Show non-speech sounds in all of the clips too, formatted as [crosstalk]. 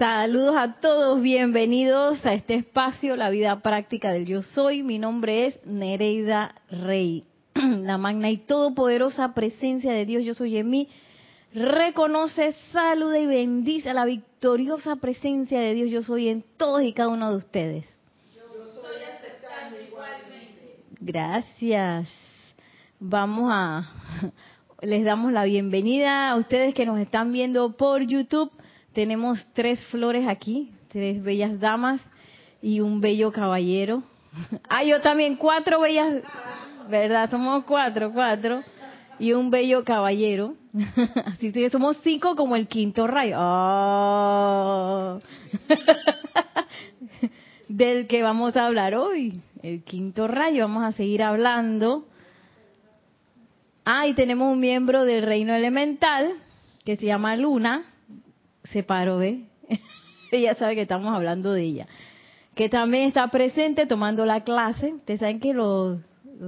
Saludos a todos, bienvenidos a este espacio, la vida práctica del yo soy. Mi nombre es Nereida Rey. [clears throat] La magna y todopoderosa presencia de Dios, yo soy en mí, reconoce, saluda y bendice a la victoriosa presencia de Dios, yo soy en todos y cada uno de ustedes. Yo estoy aceptando igualmente. Gracias. Vamos a, [laughs] les damos la bienvenida a ustedes que nos están viendo por YouTube tenemos tres flores aquí, tres bellas damas y un bello caballero. [laughs] Ah, yo también, cuatro bellas, ¿verdad? Somos cuatro, cuatro. Y un bello caballero. [laughs] Así que somos cinco como el quinto rayo. Oh. [laughs] Del que vamos a hablar hoy. El quinto rayo. Vamos a seguir hablando. Ah, y tenemos un miembro del reino elemental que se llama Luna se paró, ¿ve? [laughs] ella sabe que estamos hablando de ella. Que también está presente tomando la clase. Ustedes saben que los,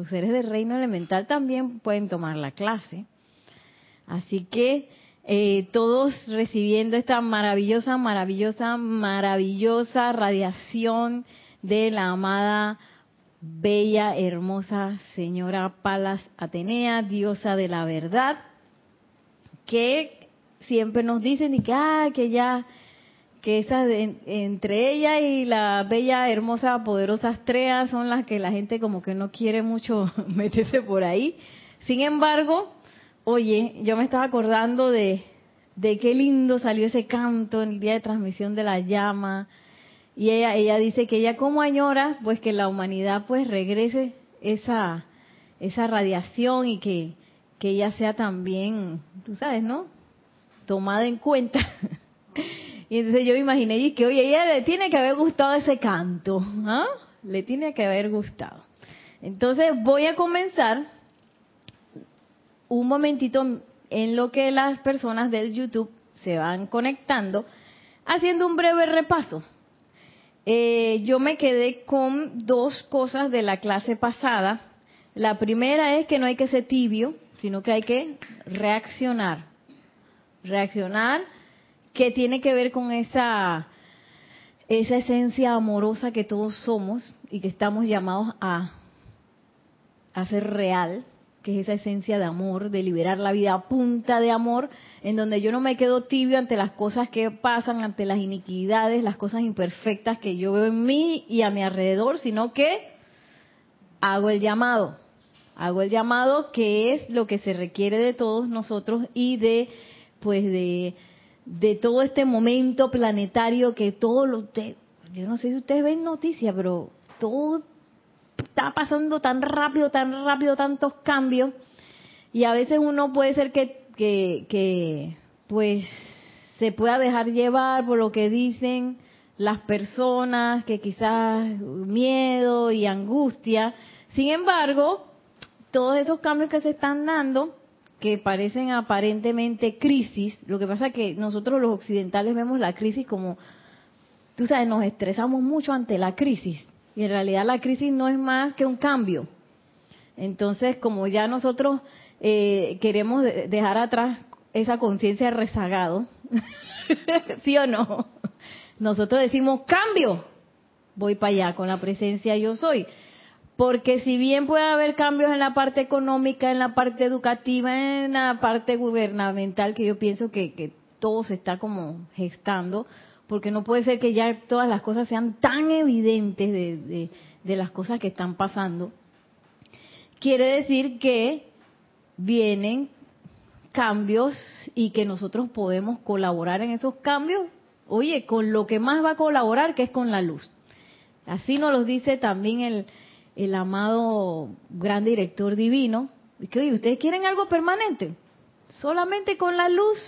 seres del reino elemental también pueden tomar la clase. Así que eh, todos recibiendo esta maravillosa, maravillosa, maravillosa radiación de la amada, bella, hermosa señora Palas Atenea, diosa de la verdad, que siempre nos dicen y que, ah, que ya, que esa entre ella y la bella, hermosa, poderosa Astrea son las que la gente como que no quiere mucho [laughs] meterse por ahí. Sin embargo, oye, yo me estaba acordando de, de qué lindo salió ese canto en el día de transmisión de la llama. Y ella, ella dice que ella como añora, pues que la humanidad pues regrese esa, esa radiación y que, que ella sea también, tú sabes, ¿no? Tomada en cuenta. [laughs] y entonces yo me imaginé y que, oye, ella le tiene que haber gustado ese canto, ¿ah? Le tiene que haber gustado. Entonces voy a comenzar un momentito en lo que las personas del YouTube se van conectando, haciendo un breve repaso. Eh, yo me quedé con dos cosas de la clase pasada. La primera es que no hay que ser tibio, sino que hay que reaccionar reaccionar, que tiene que ver con esa, esa esencia amorosa que todos somos y que estamos llamados a hacer real, que es esa esencia de amor, de liberar la vida a punta de amor, en donde yo no me quedo tibio ante las cosas que pasan, ante las iniquidades, las cosas imperfectas que yo veo en mí y a mi alrededor, sino que hago el llamado, hago el llamado que es lo que se requiere de todos nosotros y de pues de, de todo este momento planetario que todo lo yo no sé si ustedes ven noticias, pero todo está pasando tan rápido, tan rápido, tantos cambios y a veces uno puede ser que, que, que pues se pueda dejar llevar por lo que dicen las personas, que quizás miedo y angustia. Sin embargo, todos esos cambios que se están dando que parecen aparentemente crisis, lo que pasa es que nosotros los occidentales vemos la crisis como, tú sabes, nos estresamos mucho ante la crisis y en realidad la crisis no es más que un cambio. Entonces, como ya nosotros eh, queremos dejar atrás esa conciencia rezagado, [laughs] ¿sí o no? Nosotros decimos cambio, voy para allá con la presencia yo soy. Porque si bien puede haber cambios en la parte económica, en la parte educativa, en la parte gubernamental, que yo pienso que, todo se está como gestando, porque no puede ser que ya todas las cosas sean tan evidentes de, de las cosas que están pasando. Quiere decir que vienen cambios y que nosotros podemos colaborar en esos cambios, oye, con lo que más va a colaborar, que es con la luz. Así nos lo dice también el, el amado gran director divino, que oye, ustedes quieren algo permanente, solamente con la luz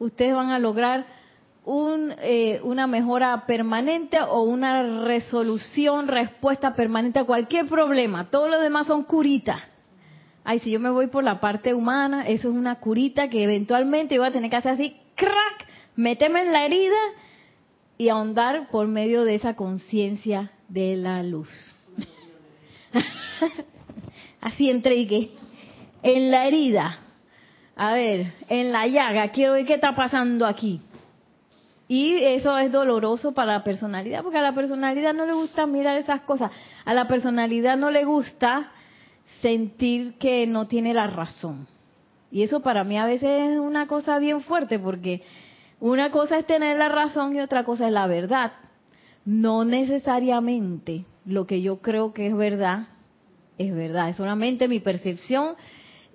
ustedes van a lograr un, eh, una mejora permanente o una resolución, respuesta permanente a cualquier problema. Todo lo demás son curitas. Ay, si yo me voy por la parte humana, eso es una curita que eventualmente yo voy a tener que hacer así, crack, meterme en la herida y ahondar por medio de esa conciencia de la luz. [laughs] Así entregué. En la herida. A ver, en la llaga. Quiero ver qué está pasando aquí. Y eso es doloroso para la personalidad, porque a la personalidad no le gusta mirar esas cosas. A la personalidad no le gusta sentir que no tiene la razón. Y eso para mí a veces es una cosa bien fuerte, porque una cosa es tener la razón y otra cosa es la verdad. No necesariamente lo que yo creo que es verdad es verdad, es solamente mi percepción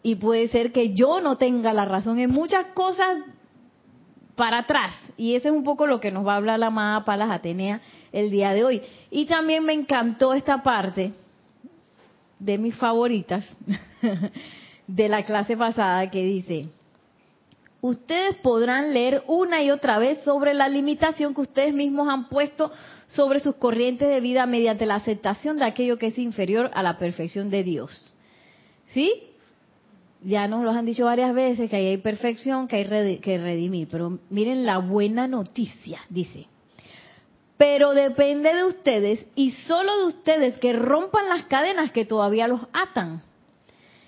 y puede ser que yo no tenga la razón en muchas cosas para atrás. Y eso es un poco lo que nos va a hablar la amada Palas Atenea el día de hoy. Y también me encantó esta parte de mis favoritas [laughs] de la clase pasada que dice, ustedes podrán leer una y otra vez sobre la limitación que ustedes mismos han puesto sobre sus corrientes de vida mediante la aceptación de aquello que es inferior a la perfección de Dios. ¿Sí? Ya nos lo han dicho varias veces que ahí hay perfección, que hay que redimir, pero miren la buena noticia, dice. Pero depende de ustedes y solo de ustedes que rompan las cadenas que todavía los atan.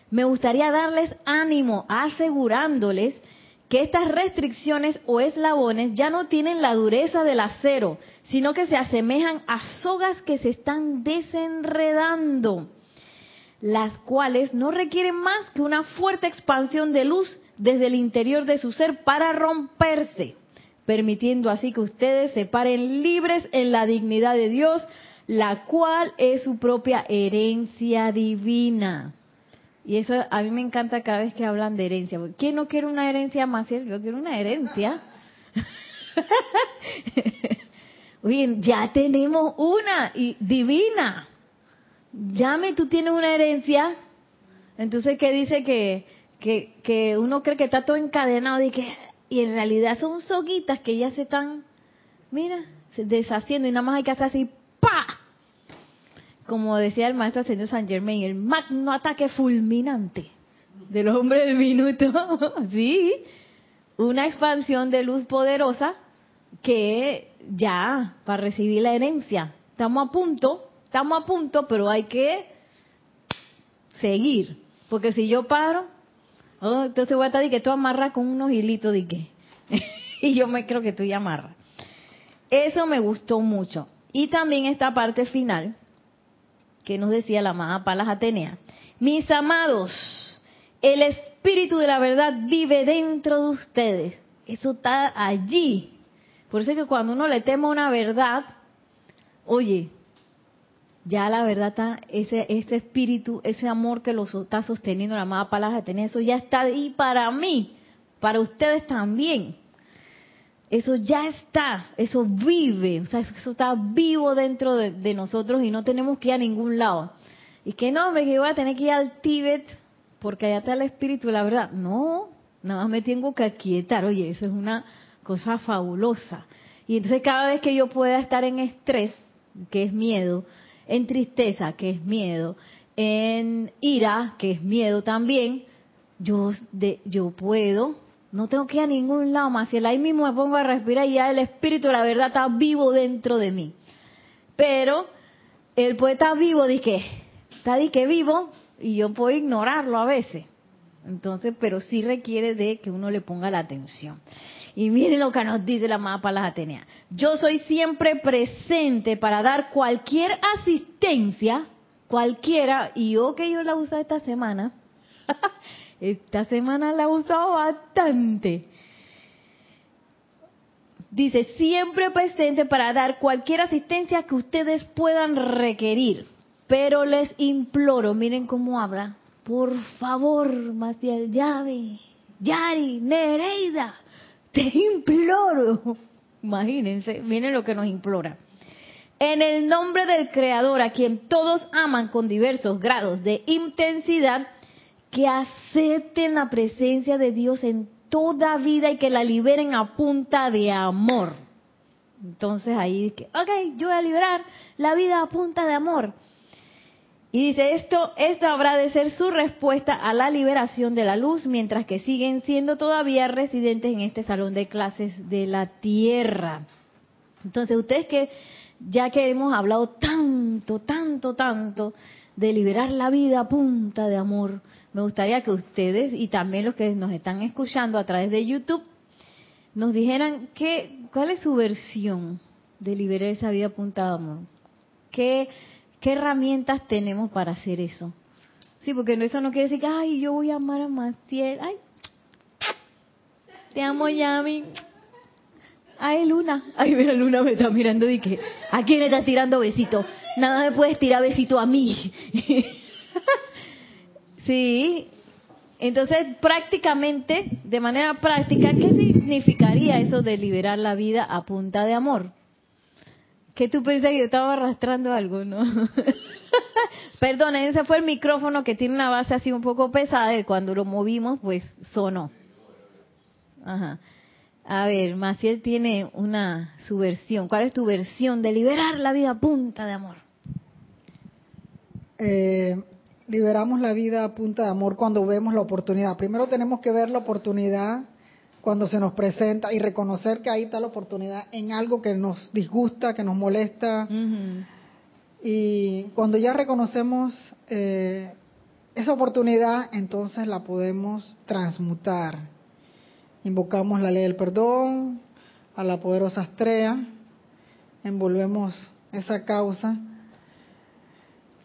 Me gustaría darles ánimo asegurándoles que estas restricciones o eslabones ya no tienen la dureza del acero, sino que se asemejan a sogas que se están desenredando, las cuales no requieren más que una fuerte expansión de luz desde el interior de su ser para romperse, permitiendo así que ustedes se paren libres en la dignidad de Dios, la cual es su propia herencia divina. Y eso a mí me encanta cada vez que hablan de herencia. ¿Quién no quiere una herencia más? Yo quiero una herencia. [laughs] Oye, ya tenemos una y divina. Llame, tú tienes una herencia. Entonces, ¿qué dice que, que, que uno cree que está todo encadenado y que y en realidad son soguitas que ya se están, mira, deshaciendo y nada más hay que hacer así, ¡pa! Como decía el maestro ascendido San Germain, el magno ataque fulminante del hombre del minuto, [laughs] sí, una expansión de luz poderosa que ya para recibir la herencia. Estamos a punto, estamos a punto, pero hay que seguir, porque si yo paro, oh, entonces voy a estar que tú amarras con unos hilitos de qué, [laughs] y yo me creo que tú ya amarras. Eso me gustó mucho. Y también esta parte final, que nos decía la amada Palas Atenea. Mis amados, el espíritu de la verdad vive dentro de ustedes. Eso está allí. Por eso es que cuando uno le teme una verdad, oye, ya la verdad está, ese, ese espíritu, ese amor que lo está sosteniendo la amada Palas Atenea, eso ya está ahí para mí, para ustedes también. Eso ya está, eso vive, o sea, eso está vivo dentro de, nosotros y no tenemos que ir a ningún lado. Y que no, me que voy a tener que ir al Tíbet porque allá está el espíritu, la verdad. No, nada más me tengo que aquietar. Oye, eso es una cosa fabulosa. Y entonces cada vez que yo pueda estar en estrés, que es miedo, en tristeza, que es miedo, en ira, que es miedo también, yo, yo puedo no tengo que ir a ningún lado más. Si ahí mismo me pongo a respirar y ya el espíritu, la verdad, está vivo dentro de mí. Pero el poeta vivo, que está que vivo y yo puedo ignorarlo a veces. Entonces, pero sí requiere de que uno le ponga la atención. Y miren lo que nos dice la mapa las Atenea. Yo soy siempre presente para dar cualquier asistencia, cualquiera, y yo que yo la uso esta semana, [laughs] Esta semana la he usado bastante. Dice, siempre presente para dar cualquier asistencia que ustedes puedan requerir. Pero les imploro, miren cómo habla. Por favor, Maciel Llave, Yari, Nereida, te imploro. Imagínense, miren lo que nos implora. En el nombre del Creador, a quien todos aman con diversos grados de intensidad, que acepten la presencia de Dios en toda vida y que la liberen a punta de amor. Entonces ahí, ok, yo voy a liberar la vida a punta de amor. Y dice, esto, esto habrá de ser su respuesta a la liberación de la luz mientras que siguen siendo todavía residentes en este salón de clases de la tierra. Entonces ustedes que, ya que hemos hablado tanto, tanto, tanto de liberar la vida a punta de amor, me gustaría que ustedes y también los que nos están escuchando a través de YouTube nos dijeran qué, ¿cuál es su versión de liberar esa vida apuntada amor? ¿Qué, ¿Qué herramientas tenemos para hacer eso? Sí, porque eso no quiere decir que, ay, yo voy a amar a Maciel. Ay, te amo, Yami. Ay, Luna. Ay, mira, Luna me está mirando y que, ¿a quién le estás tirando besito? Nada me puedes tirar besito a mí. [laughs] sí. Entonces, prácticamente, de manera práctica, ¿qué significaría eso de liberar la vida a punta de amor? ¿Qué tú pensás que yo estaba arrastrando algo, no? [laughs] Perdón, ese fue el micrófono que tiene una base así un poco pesada y cuando lo movimos, pues sonó. Ajá. A ver, Maciel tiene una su versión. ¿Cuál es tu versión de liberar la vida a punta de amor? Eh, liberamos la vida a punta de amor cuando vemos la oportunidad. Primero tenemos que ver la oportunidad cuando se nos presenta y reconocer que ahí está la oportunidad en algo que nos disgusta, que nos molesta. Y cuando ya reconocemos eh, esa oportunidad, entonces la podemos transmutar. Invocamos la ley del perdón, a la poderosa estrella, envolvemos esa causa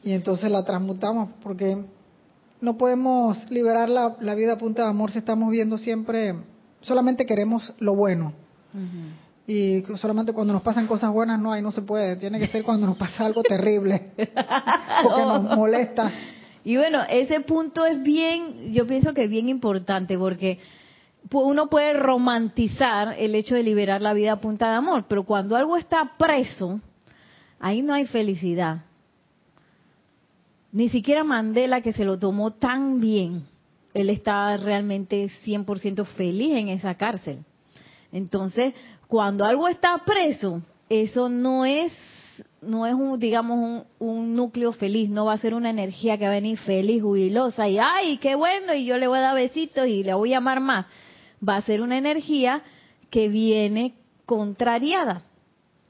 y entonces la transmutamos porque no podemos liberar la, vida a punta de amor si estamos viendo siempre, solamente queremos lo bueno. Y solamente cuando nos pasan cosas buenas, no, ahí no se puede. Tiene que ser cuando nos pasa algo terrible [laughs] o que nos molesta. Y bueno, ese punto es bien, yo pienso que es bien importante porque uno puede romantizar el hecho de liberar la vida a punta de amor, pero cuando algo está preso, ahí no hay felicidad. Ni siquiera Mandela, que se lo tomó tan bien, él estaba realmente 100% feliz en esa cárcel. Entonces, cuando algo está preso, eso no es no es un digamos un, un, núcleo feliz, no va a ser una energía que va a venir feliz, jubilosa y ay, qué bueno y yo le voy a dar besitos y le voy a amar más. Va a ser una energía que viene contrariada,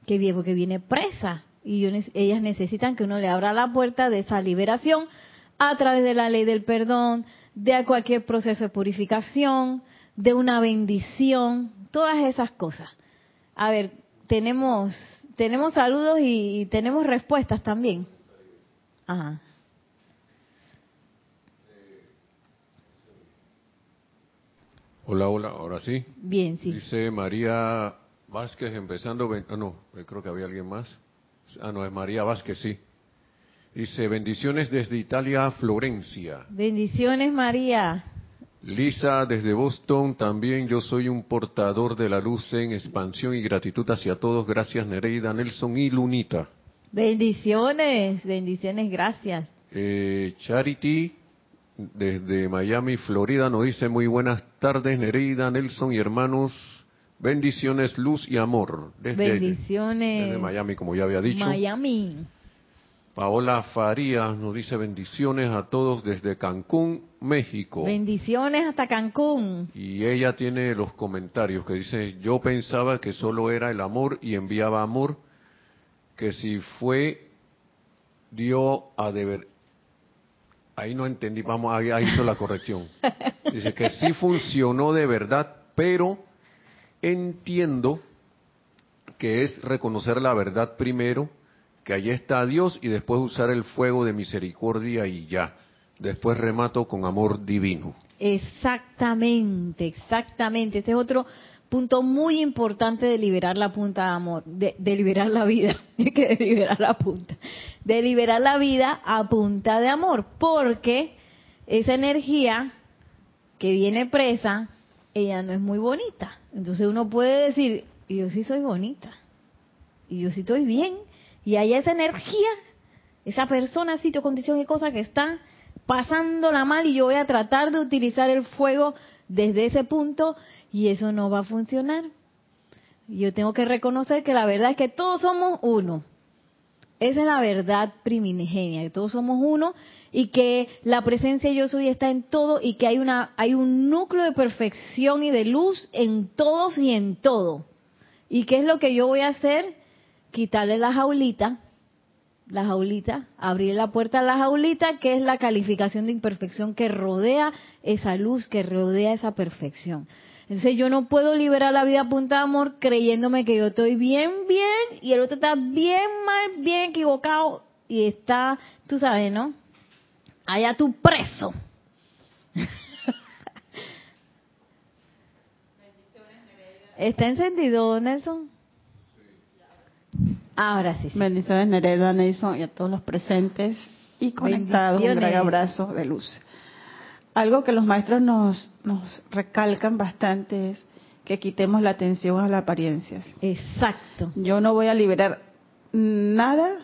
que viene porque viene presa y ellas necesitan que uno le abra la puerta de esa liberación a través de la ley del perdón, de cualquier proceso de purificación, de una bendición, todas esas cosas. A ver, tenemos tenemos saludos y, tenemos respuestas también. Ajá. Hola, hola, ahora sí. Bien, sí. Dice María Vázquez empezando, ah, no, creo que había alguien más. Ah, no, es María Vázquez, sí. Dice, bendiciones desde Italia, Florencia. Bendiciones, María. Lisa, desde Boston, también yo soy un portador de la luz en expansión y gratitud hacia todos. Gracias, Nereida, Nelson y Lunita. Bendiciones, bendiciones, gracias. Eh, Charity, desde Miami, Florida, nos dice muy buenas tardes, Nereida, Nelson y hermanos. Bendiciones, luz y amor. Desde, bendiciones. Desde Miami, como ya había dicho. Miami. Paola Farías nos dice bendiciones a todos desde Cancún, México. Bendiciones hasta Cancún. Y ella tiene los comentarios que dice, yo pensaba que solo era el amor y enviaba amor, que si fue, dio a deber. Ahí no entendí, vamos, ahí, ahí hizo la corrección. [laughs] Dice que sí funcionó de verdad, pero entiendo que es reconocer la verdad primero que allí está Dios y después usar el fuego de misericordia y ya. Después remato con amor divino. Exactamente, exactamente. Este es otro punto muy importante de liberar la punta de amor, de, liberar la vida, [laughs] que liberar la punta, de liberar la vida a punta de amor, porque esa energía que viene presa, ella no es muy bonita. Entonces uno puede decir, yo sí soy bonita, y yo sí estoy bien, y hay esa energía, esa persona, sitio, condición y cosa que está pasándola mal y yo voy a tratar de utilizar el fuego desde ese punto y eso no va a funcionar. Yo tengo que reconocer que la verdad es que todos somos uno. Esa es la verdad primigenia, que todos somos uno y que la presencia yo soy está en todo y que hay una hay un núcleo de perfección y de luz en todos y en todo. ¿Y qué es lo que yo voy a hacer? quitarle la jaulita, la jaulita, abrir la puerta a la jaulita, que es la calificación de imperfección que rodea esa luz, que rodea esa perfección. Entonces yo no puedo liberar la vida a punta de amor creyéndome que yo estoy bien, bien y el otro está bien mal, bien equivocado y está, tú sabes, ¿no? Allá tú preso. [laughs] ¿Está encendido, Nelson? Ahora sí. sí. Bendiciones Nereida, Nelson y a todos los presentes y conectados. Un gran abrazo de luz. Algo que los maestros nos, nos recalcan bastante es que quitemos la atención a las apariencias. Exacto. Yo no voy a liberar nada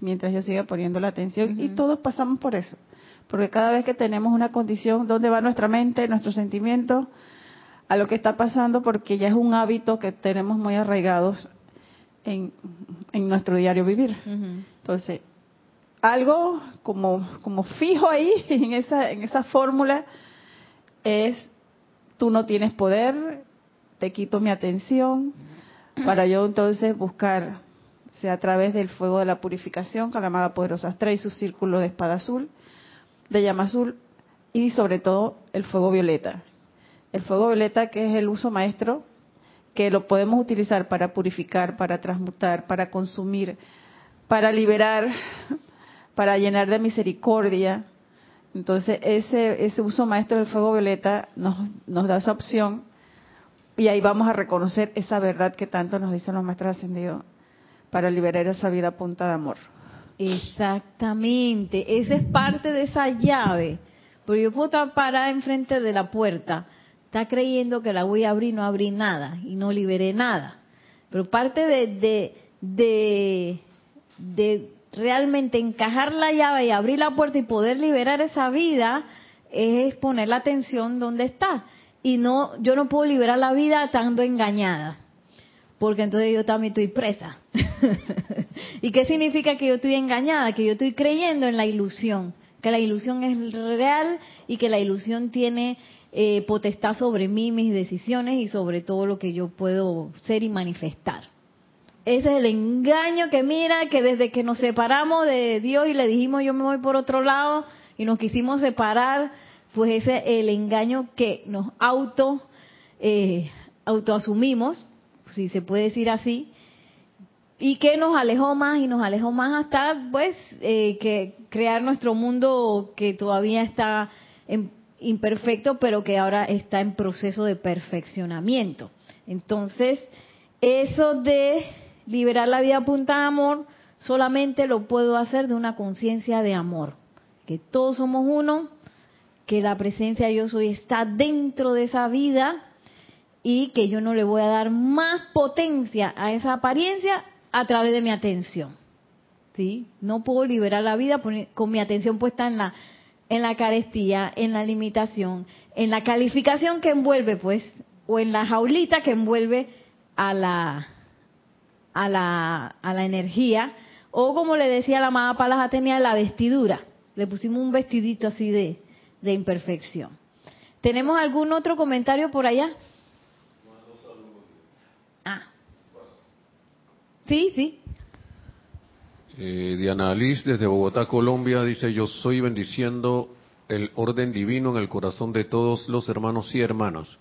mientras yo siga poniendo la atención y todos pasamos por eso. Porque cada vez que tenemos una condición, ¿dónde va nuestra mente, nuestros sentimientos? A lo que está pasando porque ya es un hábito que tenemos muy arraigados en, en nuestro diario vivir. Entonces, algo como, como fijo ahí [laughs] en esa, en esa fórmula es, tú no tienes poder, te quito mi atención, para yo entonces buscar, sea a través del fuego de la purificación, con la amada poderosa Astra y su círculo de espada azul, de llama azul, y sobre todo el fuego violeta. El fuego violeta que es el uso maestro, que lo podemos utilizar para purificar, para transmutar, para consumir, para liberar, para llenar de misericordia. Entonces, ese, ese uso maestro del fuego violeta nos, nos da esa opción y ahí vamos a reconocer esa verdad que tanto nos dicen los maestros ascendidos para liberar esa vida punta de amor. Exactamente, esa es parte de esa llave. Pero yo puedo estar parada enfrente de la puerta, está creyendo que la voy a abrir, no abrí nada y no liberé nada. Pero parte de, de, de, de realmente encajar la llave y abrir la puerta y poder liberar esa vida es poner la atención donde está. Y no, yo no puedo liberar la vida estando engañada porque entonces yo también estoy presa. [laughs] ¿Y qué significa que yo estoy engañada? Que yo estoy creyendo en la ilusión, que la ilusión es real y que la ilusión tiene eh, potestad sobre mí, mis decisiones y sobre todo lo que yo puedo ser y manifestar. Ese es el engaño que mira, que desde que nos separamos de Dios y le dijimos yo me voy por otro lado y nos quisimos separar, pues ese es el engaño que nos auto eh, autoasumimos, si se puede decir así, y que nos alejó más y nos alejó más hasta pues eh, que crear nuestro mundo que todavía está en- imperfecto pero que ahora está en proceso de perfeccionamiento. Entonces eso de liberar la vida a de amor solamente lo puedo hacer de una conciencia de amor que todos somos uno que la presencia yo soy está dentro de esa vida y que yo no le voy a dar más potencia a esa apariencia a través de mi atención. ¿Sí? No puedo liberar la vida con mi atención puesta en la en la carestía, en la limitación, en la calificación que envuelve pues o en la jaulita que envuelve a la a la a la energía o como le decía la amada Palas Atenea la vestidura. Le pusimos un vestidito así de de imperfección. ¿Tenemos algún otro comentario por allá? Ah. Sí, sí. Eh, Diana Liz desde Bogotá, Colombia, dice, yo soy bendiciendo el orden divino en el corazón de todos los hermanos y hermanas.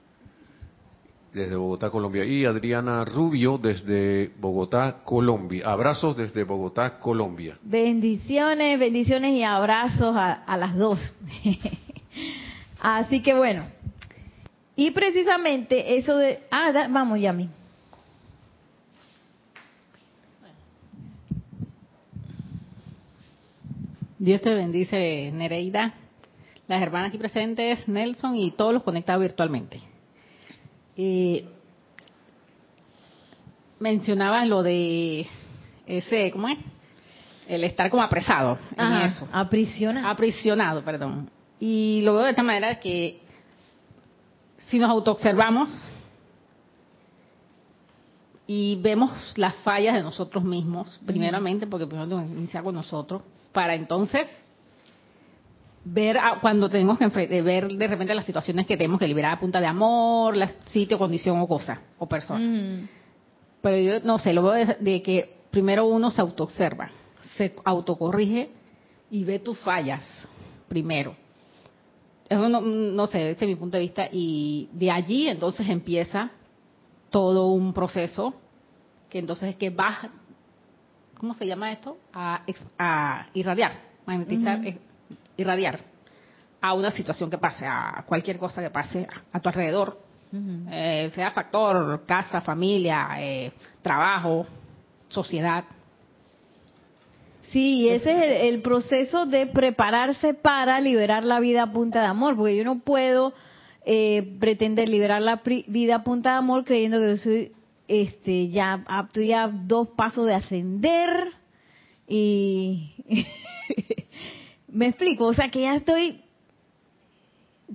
Desde Bogotá, Colombia. Y Adriana Rubio desde Bogotá, Colombia. Abrazos desde Bogotá, Colombia. Bendiciones, bendiciones y abrazos a, a las dos. [laughs] Así que bueno. Y precisamente eso de... Ah, da- vamos, Yami. Dios te bendice, Nereida, las hermanas aquí presentes, Nelson y todos los conectados virtualmente. Eh, mencionaban lo de ese, ¿cómo es? El estar como apresado en Ajá, eso. aprisiona. Aprisionado, perdón. Y lo veo de esta manera que si nos autoobservamos y vemos las fallas de nosotros mismos, primeramente, porque primero tenemos que iniciar con nosotros, para entonces ver a- cuando tenemos que ver de repente las situaciones que tenemos que liberar a punta de amor, la sitio, condición o cosa, o persona. Mm, Pero yo no sé, lo veo de, de que primero uno se autoobserva, se autocorrige y ve tus fallas primero. eso no, no sé, ese es mi punto de vista, y de allí entonces empieza todo un proceso que entonces es que va, ¿cómo se llama esto? A, a irradiar, magnetizar, irradiar a una situación que pase, a cualquier cosa que pase a, tu alrededor, eh, sea factor, casa, familia, eh, trabajo, sociedad. Sí, y ese es el, el proceso de prepararse para liberar la vida a punta de amor, porque yo no puedo eh, pretender liberar la pri- vida a punta de amor creyendo que yo soy este ya a- estoy a dos pasos de ascender y me explico, o sea que ya estoy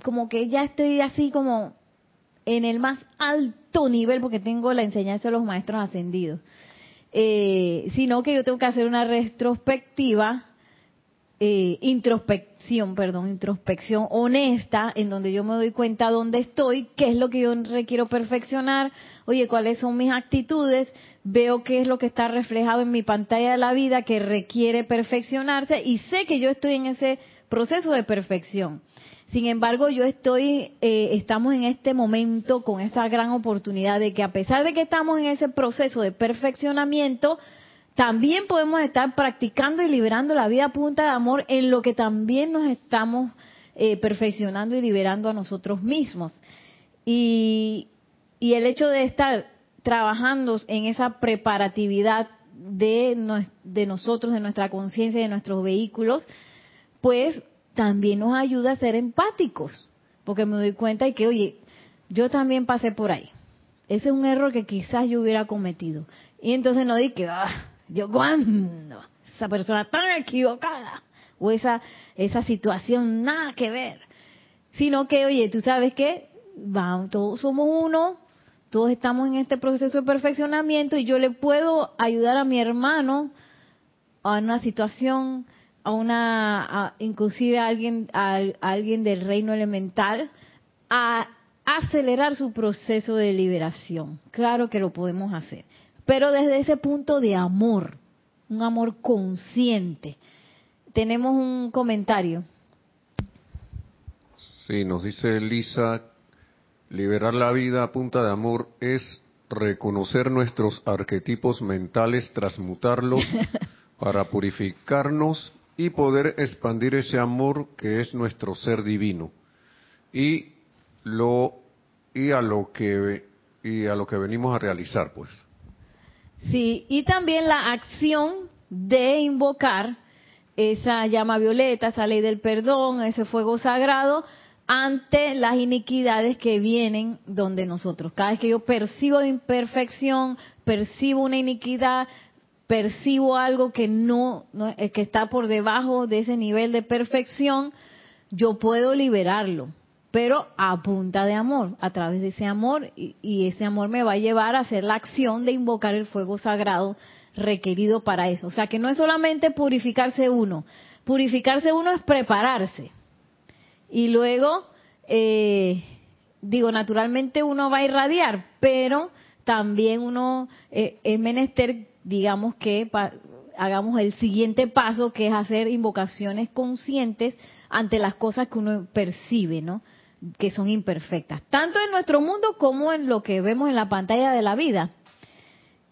como que ya estoy así como en el más alto nivel porque tengo la enseñanza de los maestros ascendidos. Eh, sino que yo tengo que hacer una retrospectiva, eh, introspección, perdón, introspección honesta, en donde yo me doy cuenta dónde estoy, qué es lo que yo requiero perfeccionar, oye, cuáles son mis actitudes, veo qué es lo que está reflejado en mi pantalla de la vida que requiere perfeccionarse y sé que yo estoy en ese proceso de perfección. Sin embargo, yo estoy, eh, estamos en este momento con esta gran oportunidad de que a pesar de que estamos en ese proceso de perfeccionamiento, también podemos estar practicando y liberando la vida a punta de amor en lo que también nos estamos eh, perfeccionando y liberando a nosotros mismos. Y, y el hecho de estar trabajando en esa preparatividad de, nos- de nosotros, de nuestra conciencia, de nuestros vehículos, pues también nos ayuda a ser empáticos, porque me doy cuenta de que, oye, yo también pasé por ahí. Ese es un error que quizás yo hubiera cometido. Y entonces no di que, ah, yo cuando, esa persona tan equivocada, o esa, esa situación nada que ver. Sino que, oye, tú sabes que vamos, todos somos uno, todos estamos en este proceso de perfeccionamiento y yo le puedo ayudar a mi hermano a una situación, a una, a- inclusive a alguien, a, a alguien del reino elemental, a acelerar su proceso de liberación. Claro que lo podemos hacer, pero desde ese punto de amor, un amor consciente. Tenemos un comentario. Sí, nos dice Lisa, liberar la vida a punta de amor es reconocer nuestros arquetipos mentales, transmutarlos [laughs] para purificarnos y poder expandir ese amor que es nuestro ser divino. Y lo y a lo que y a lo que venimos a realizar, pues. Sí, y también la acción de invocar esa llama violeta, esa ley del perdón, ese fuego sagrado ante las iniquidades que vienen donde nosotros. Cada vez que yo percibo de imperfección, percibo una iniquidad, percibo algo que no, no eh, que está por debajo de ese nivel de perfección, yo puedo liberarlo, pero a punta de amor, a través de ese amor, y, y ese amor me va a llevar a hacer la acción de invocar el fuego sagrado requerido para eso. O sea que no es solamente purificarse uno, purificarse uno es prepararse. Y luego, eh, digo, naturalmente uno va a irradiar, pero también uno eh, es menester, digamos que hagamos el siguiente paso, que es hacer invocaciones conscientes ante las cosas que uno percibe, ¿no? Que son imperfectas, tanto en nuestro mundo como en lo que vemos en la pantalla de la vida.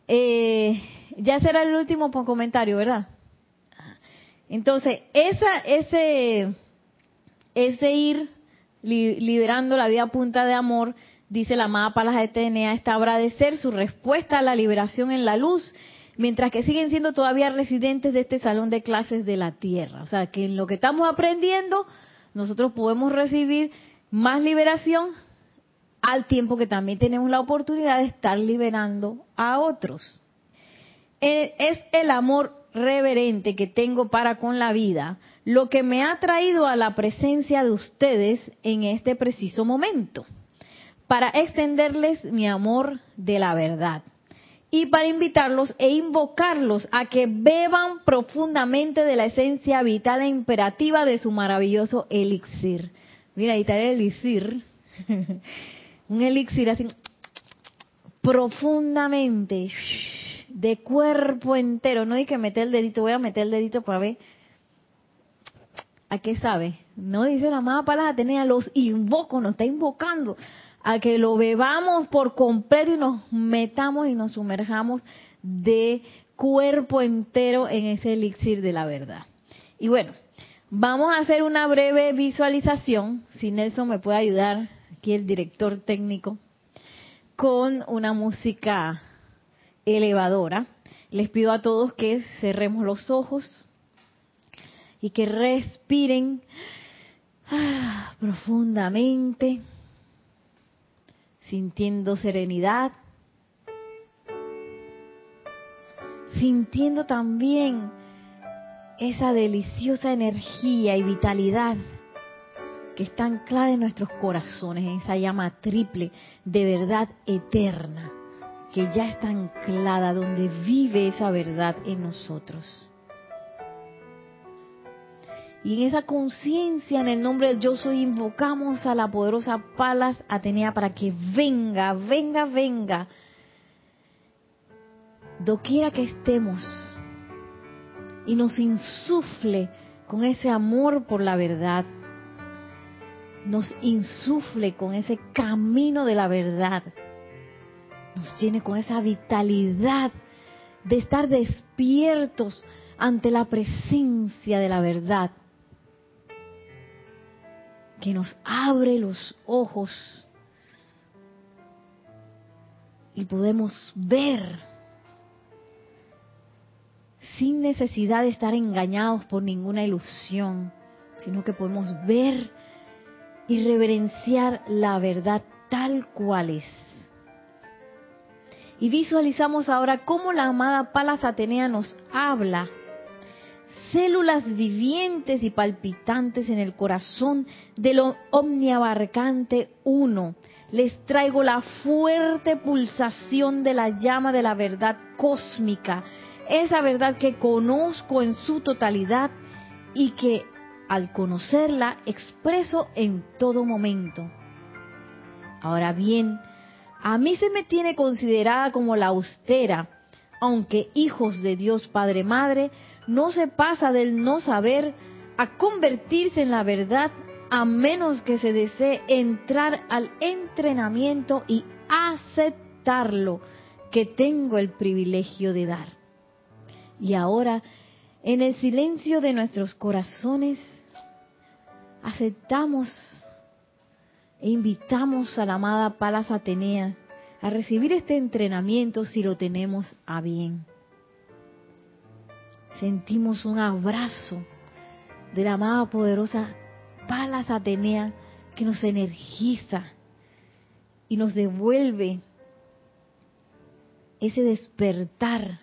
Eh, ya será el último comentario, ¿verdad? Entonces, esa, ese, ese ir li- liberando la vida punta de amor, dice la amada Palas habrá de ser su respuesta a la liberación en la luz, mientras que siguen siendo todavía residentes de este salón de clases de la tierra. O sea, que en lo que estamos aprendiendo, nosotros podemos recibir más liberación al tiempo que también tenemos la oportunidad de estar liberando a otros. Eh, Es el amor reverente que tengo para con la vida lo que me ha traído a la presencia de ustedes en este preciso momento, para extenderles mi amor de la verdad y para invitarlos e invocarlos a que beban profundamente de la esencia vital e imperativa de su maravilloso elixir. Mira, ahí está el elixir. [laughs] Un elixir así profundamente, de cuerpo entero. No hay que meter el dedito, voy a meter el dedito para ver. ¿A qué sabe? No dice la amada Palas Atenea, los invoco, nos está invocando a que lo bebamos por completo y nos metamos y nos sumerjamos de cuerpo entero en ese elixir de la verdad. Y bueno, vamos a hacer una breve visualización, si Nelson me puede ayudar, aquí el director técnico, con una música elevadora. Les pido a todos que cerremos los ojos y que respiren ah, profundamente, sintiendo serenidad, sintiendo también esa deliciosa energía y vitalidad que está anclada en nuestros corazones, en esa llama triple de verdad eterna, que ya está anclada donde vive esa verdad en nosotros. Y en esa conciencia, en el nombre de yo soy, invocamos a la poderosa Palas Atenea para que venga, venga, venga, doquiera que estemos, y nos insufle con ese amor por la verdad, nos insufle con ese camino de la verdad, nos llene con esa vitalidad de estar despiertos ante la presencia de la verdad, que nos abre los ojos y podemos ver sin necesidad de estar engañados por ninguna ilusión, sino que podemos ver y reverenciar la verdad tal cual es. Y visualizamos ahora cómo la amada Palas Atenea nos habla. Células vivientes y palpitantes en el corazón de lo omniabarcante uno. Les traigo la fuerte pulsación de la llama de la verdad cósmica esa verdad que conozco en su totalidad y que al conocerla expreso en todo momento. Ahora bien, a mí se me tiene considerada como la austera, aunque hijos de Dios Padre Madre, no se pasa del no saber a convertirse en la verdad a menos que se desee entrar al entrenamiento y aceptarlo que tengo el privilegio de dar. Y ahora, en el silencio de nuestros corazones, aceptamos e invitamos a la amada Palas Atenea a recibir este entrenamiento si lo tenemos a bien. Sentimos un abrazo de la amada poderosa Palas Atenea que nos energiza y nos devuelve ese despertar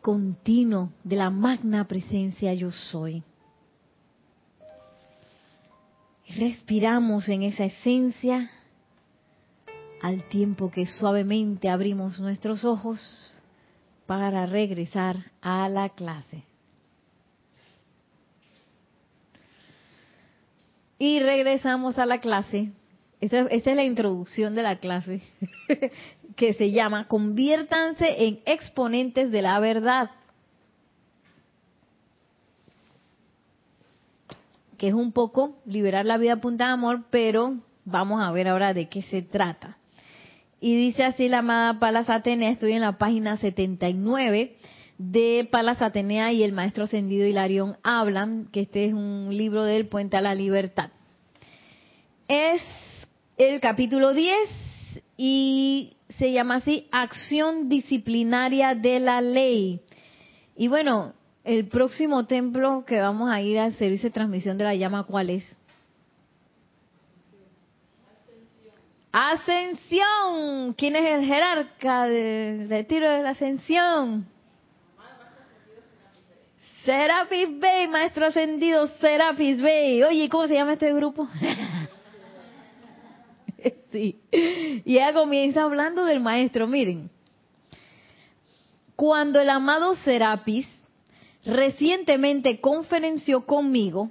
continuo de la magna presencia yo soy. Respiramos en esa esencia al tiempo que suavemente abrimos nuestros ojos para regresar a la clase. Y regresamos a la clase. Esta, es la introducción de la clase. [laughs] que se llama Conviértanse en exponentes de la verdad. Que es un poco liberar la vida a punta de amor, pero vamos a ver ahora de qué se trata. Y dice así la amada Palas Atenea, estoy en la página 79 de Palas Atenea y el maestro ascendido Hilarión hablan, que este es un libro del Puente a la Libertad. Es el capítulo 10 y se llama así acción disciplinaria de la ley. Y bueno, el próximo templo que vamos a ir al servicio de transmisión de la llama, ¿cuál es? Ascensión. ¿Quién es el jerarca del retiro de la ascensión? Serapis Bey, maestro ascendido Serapis Bey. Oye, ¿cómo se llama este grupo? [laughs] sí. Y ella comienza hablando del maestro. Miren, cuando el amado Serapis recientemente conferenció conmigo,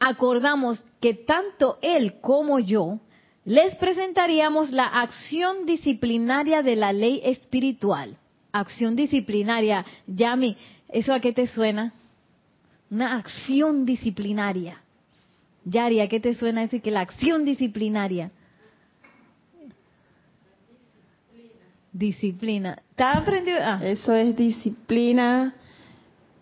acordamos que tanto él como yo les presentaríamos la acción disciplinaria de la ley espiritual. Acción disciplinaria, Yami, ¿eso a qué te suena? una acción disciplinaria. Yari, ¿a qué te suena decir que la acción disciplinaria? Disciplina. ¿Estás aprendido? Ah. Eso es disciplina.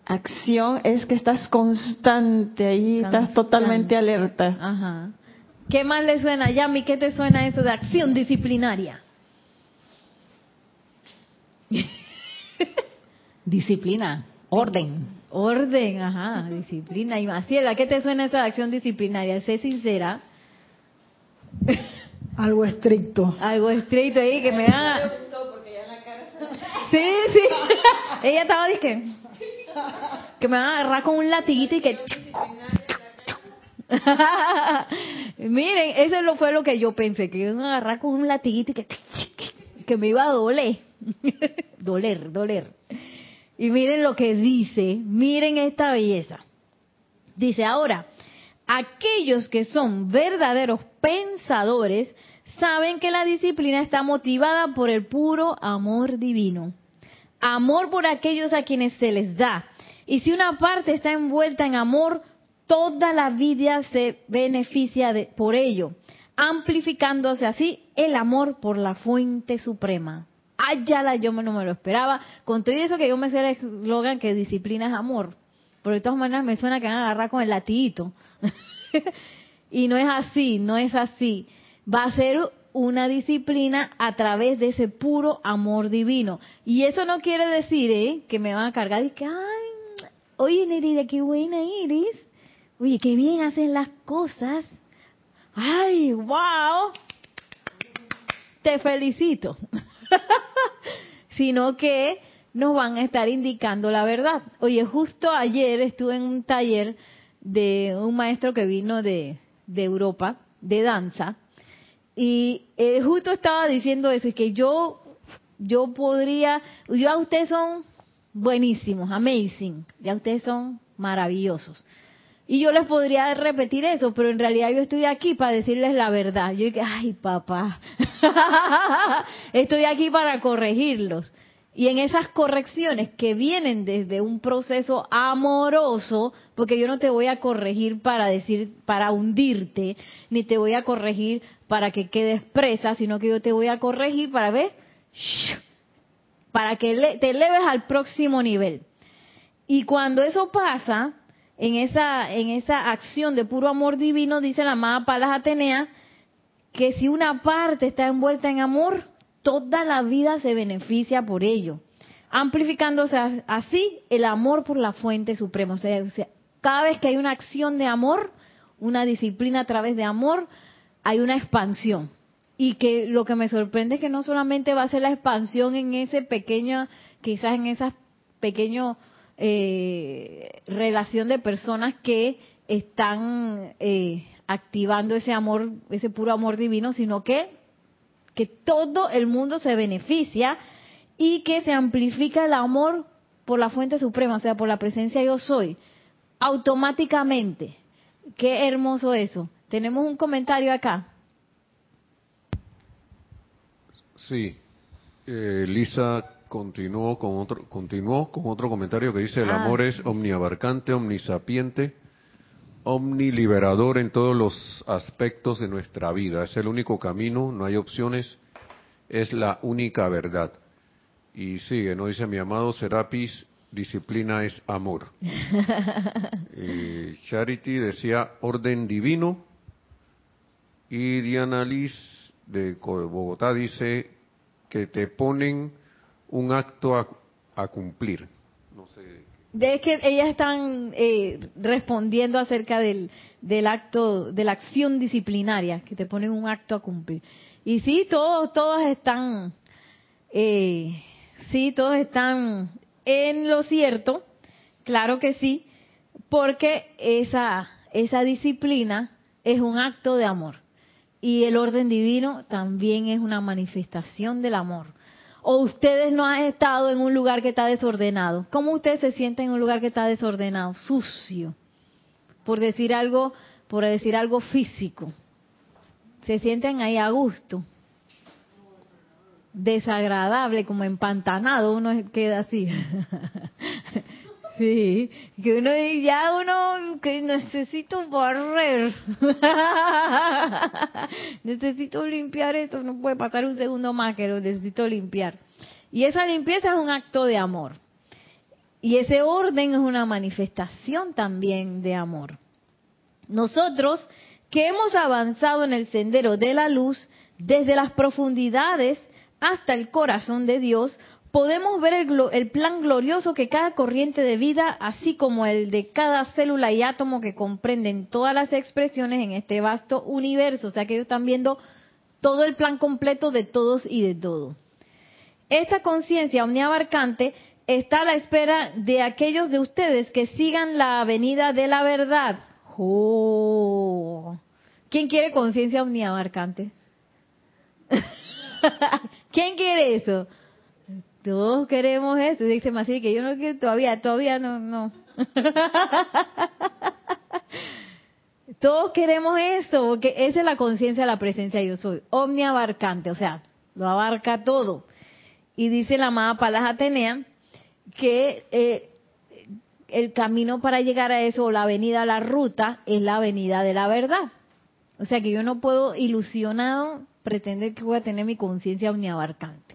Acción es que estás constante ahí, estás totalmente alerta. Ajá. ¿Qué más le suena, Yami? ¿Qué te suena eso de acción disciplinaria? [laughs] Disciplina, orden. Orden, ajá, disciplina. Y Maciel, ¿a qué te suena esa acción disciplinaria? Sé sincera. [laughs] Algo estricto. Algo estricto ahí que me haga. Sí, sí. [laughs] Ella estaba diciendo que me van a agarrar con un latiguito y que. Miren, eso fue lo que yo pensé, que iban a agarrar con un latiguito y que, que me iba a doler. [laughs] doler, doler. Y miren lo que dice, miren esta belleza. Dice ahora, aquellos que son verdaderos pensadores saben que la disciplina está motivada por el puro amor divino. Amor por aquellos a quienes se les da. Y si una parte está envuelta en amor, toda la vida se beneficia de, por ello, amplificándose así el amor por la fuente suprema. Ayala, yo no me lo esperaba. Con todo eso que yo me sé el eslogan que disciplina es amor. Pero de todas maneras me suena que van a agarrar con el latiguito. [laughs] y no es así, no es así. Va a ser una disciplina a través de ese puro amor divino. Y eso no quiere decir ¿eh? que me van a cargar y que, ay, oye Nerida, qué buena eres. Oye, qué bien hacen las cosas. Ay, wow. Te felicito. [laughs] Sino que nos van a estar indicando la verdad. Oye, justo ayer estuve en un taller de un maestro que vino de, de Europa, de danza, y él justo estaba diciendo eso, y que yo, yo podría, yo a ustedes son buenísimos, amazing, ya ustedes son maravillosos. Y yo les podría repetir eso, pero en realidad yo estoy aquí para decirles la verdad. Yo dije, ay papá, [laughs] estoy aquí para corregirlos. Y en esas correcciones que vienen desde un proceso amoroso, porque yo no te voy a corregir para decir, para hundirte, ni te voy a corregir para que quedes presa, sino que yo te voy a corregir para ver, para que te eleves al próximo nivel. Y cuando eso pasa, en esa, en esa acción de puro amor divino, dice la amada Palas Atenea, que si una parte está envuelta en amor, toda la vida se beneficia por ello, amplificándose así el amor por la fuente suprema. O sea, cada vez que hay una acción de amor, una disciplina a través de amor, hay una expansión. Y que lo que me sorprende es que no solamente va a ser la expansión en ese pequeño, quizás en esas pequeños eh, relación de personas que están eh, activando ese amor, ese puro amor divino, sino que que todo el mundo se beneficia y que se amplifica el amor por la fuente suprema, o sea, por la presencia yo soy, automáticamente. Qué hermoso eso. Tenemos un comentario acá. Sí. Eh, Lisa continuó con otro continuó con otro comentario que dice el Ah. amor es omniabarcante, omnisapiente, omniliberador en todos los aspectos de nuestra vida. Es el único camino, no hay opciones, es la única verdad. Y sigue, no dice mi amado Serapis, disciplina es amor. [laughs] Eh, Charity decía orden divino y Diana Liz de Bogotá dice que te ponen un acto a, cumplir. No sé. De que ellas están eh, respondiendo acerca del, del acto, de la acción disciplinaria, que te ponen un acto a cumplir. Y sí, todos, todas están, eh, sí, todos están en lo cierto, claro que sí, porque esa, esa disciplina es un acto de amor. Y el orden divino también es una manifestación del amor. O ustedes no han estado en un lugar que está desordenado. ¿Cómo ustedes se sienten en un lugar que está desordenado? Sucio. Por decir algo, por decir algo físico. Se sienten ahí a gusto. Desagradable, como empantanado, uno queda así. [laughs] Sí, que uno ya uno que necesito barrer, [laughs] necesito limpiar esto, no puede pasar un segundo más que lo necesito limpiar. Y esa limpieza es un acto de amor. Y ese orden es una manifestación también de amor. Nosotros que hemos avanzado en el sendero de la luz desde las profundidades hasta el corazón de Dios, podemos ver el, plan glorioso que cada corriente de vida, así como el de cada célula y átomo que comprenden todas las expresiones en este vasto universo. O sea que ellos están viendo todo el plan completo de todos y de todo. Esta conciencia omniabarcante está a la espera de aquellos de ustedes que sigan la avenida de la verdad. Oh. ¿Quién quiere conciencia omniabarcante? [laughs] ¿Quién quiere eso? Todos queremos eso. Dice así que yo no quiero todavía, todavía no, no. [laughs] Todos queremos eso, porque esa es la conciencia de la presencia yo soy, omniabarcante, o sea, lo abarca todo. Y dice la amada Palas Atenea que eh, el camino para llegar a eso, o la avenida, la ruta, es la avenida de la verdad. O sea que yo no puedo ilusionado pretender que voy a tener mi conciencia omniabarcante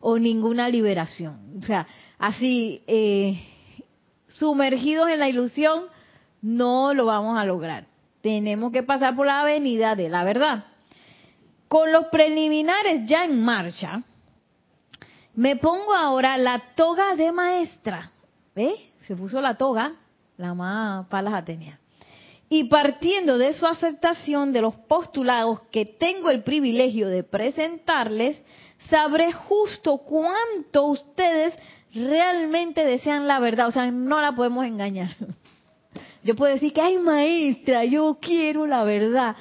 o ninguna liberación. O sea, así, eh, sumergidos en la ilusión, no lo vamos a lograr. Tenemos que pasar por la avenida de la verdad. Con los preliminares ya en marcha, me pongo ahora la toga de maestra. ¿Ve? Se puso la toga, la más palas Atenea. Y partiendo de su aceptación de los postulados que tengo el privilegio de presentarles, sabré justo cuánto ustedes realmente desean la verdad. O sea, no la podemos engañar. [laughs] Yo puedo decir que, ay maestra, yo quiero la verdad.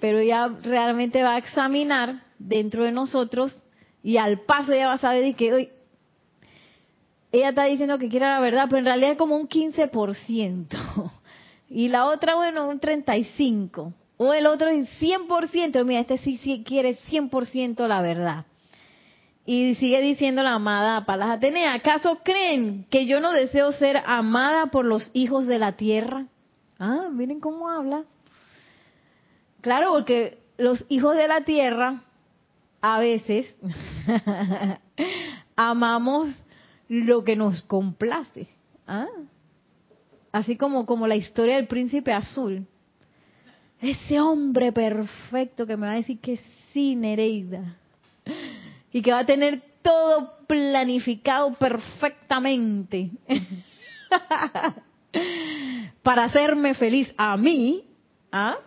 Pero ella realmente va a examinar dentro de nosotros y al paso ella va a saber que hoy ella está diciendo que quiere la verdad, pero en realidad es como un 15%. [laughs] Y la otra, bueno, un 35%. O el otro es 100%. Mira, este sí, sí quiere 100% la verdad. Y sigue diciendo la amada Palas Atenea, ¿acaso creen que yo no deseo ser amada por los hijos de la tierra? Ah, miren cómo habla. Claro, porque los hijos de la tierra a veces [laughs] amamos lo que nos complace. ¿Ah? Así como, como la historia del príncipe azul. Ese hombre perfecto que me va a decir que sí, Nereida y que va a tener todo planificado perfectamente [laughs] para hacerme feliz a mí, ¿ah?